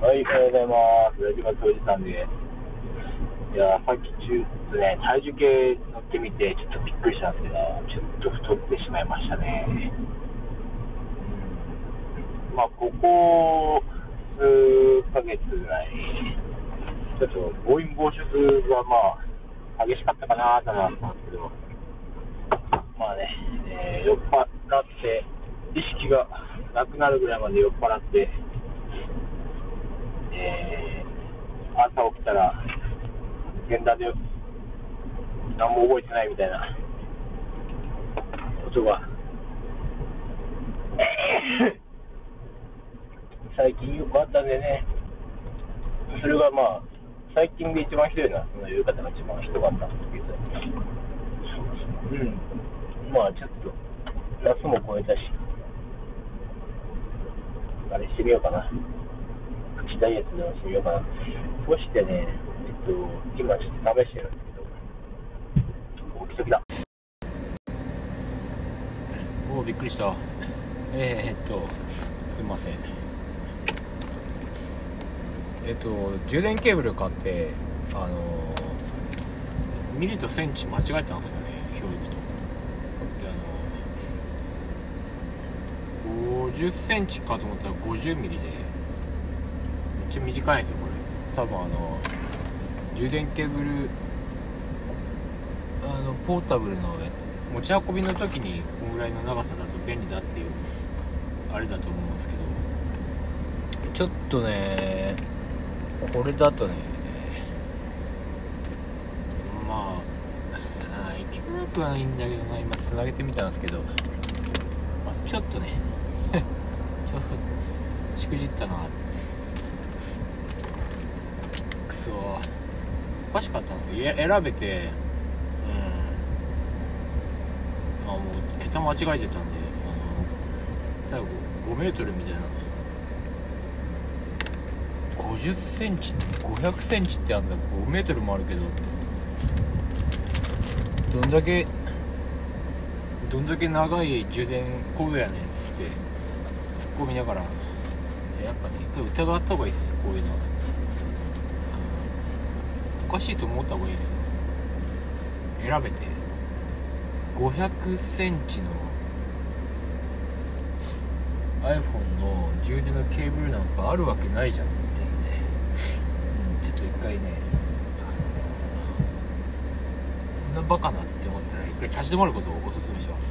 はい、おはようございます。ラジバ教授さんです。いやー、さっき中、ね、体重計乗ってみて、ちょっとびっくりしたんですけど、ちょっと太ってしまいましたね。まあ、ここ数ヶ月ぐらい、ちょっと暴飲暴食がまあ、激しかったかなと思ったんですけど、まあね、えー酔っ払って、意識がなくなるぐらいまで酔っ払って、えー朝起きたら、現場で何も覚えてないみたいなことが、最近よくあったんでね、それがまあ、最近で一番ひどいのは、その夕方が一番ひどかったんですけど、うん、まあちょっと、夏も超えたし、あれしてみようかな。ダイエットでもしてみようかな。そしてね、えっと、今ちょっと試してるんですけど、大きい時だ。おおびっくりしたえー、っとすいませんえっと充電ケーブル買ってあのミリとセンチ間違えたんですよね表示とであの50センチかと思ったら50ミリでちゃ短いんですよこれ。多分あの充電ケーブルあのポータブルの持ち運びの時にこのぐらいの長さだと便利だっていうあれだと思うんですけどちょっとねこれだとねまあいけなくはないんだけどな今つなげてみたんですけど、まあ、ちょっとね ちょっとしくじったなくそおかしかったんですよ。選べてうん。まあもう桁間違えてたんであの最後5メートルみたいな。50センチ500センチってあんだ。5メートルもあるけど。どんだけどんだけ長い充電コードやねんって突っ込みながら。やっぱね疑った方がいいですねこういうのは。おかしいと思った方がいいですよ選べて。500センチの iPhone の充電のケーブルなんかあるわけないじゃんっていうね、うん、ちょっと一回ねあのこんなバカなって思ったら一回立ち止まることをお勧めします。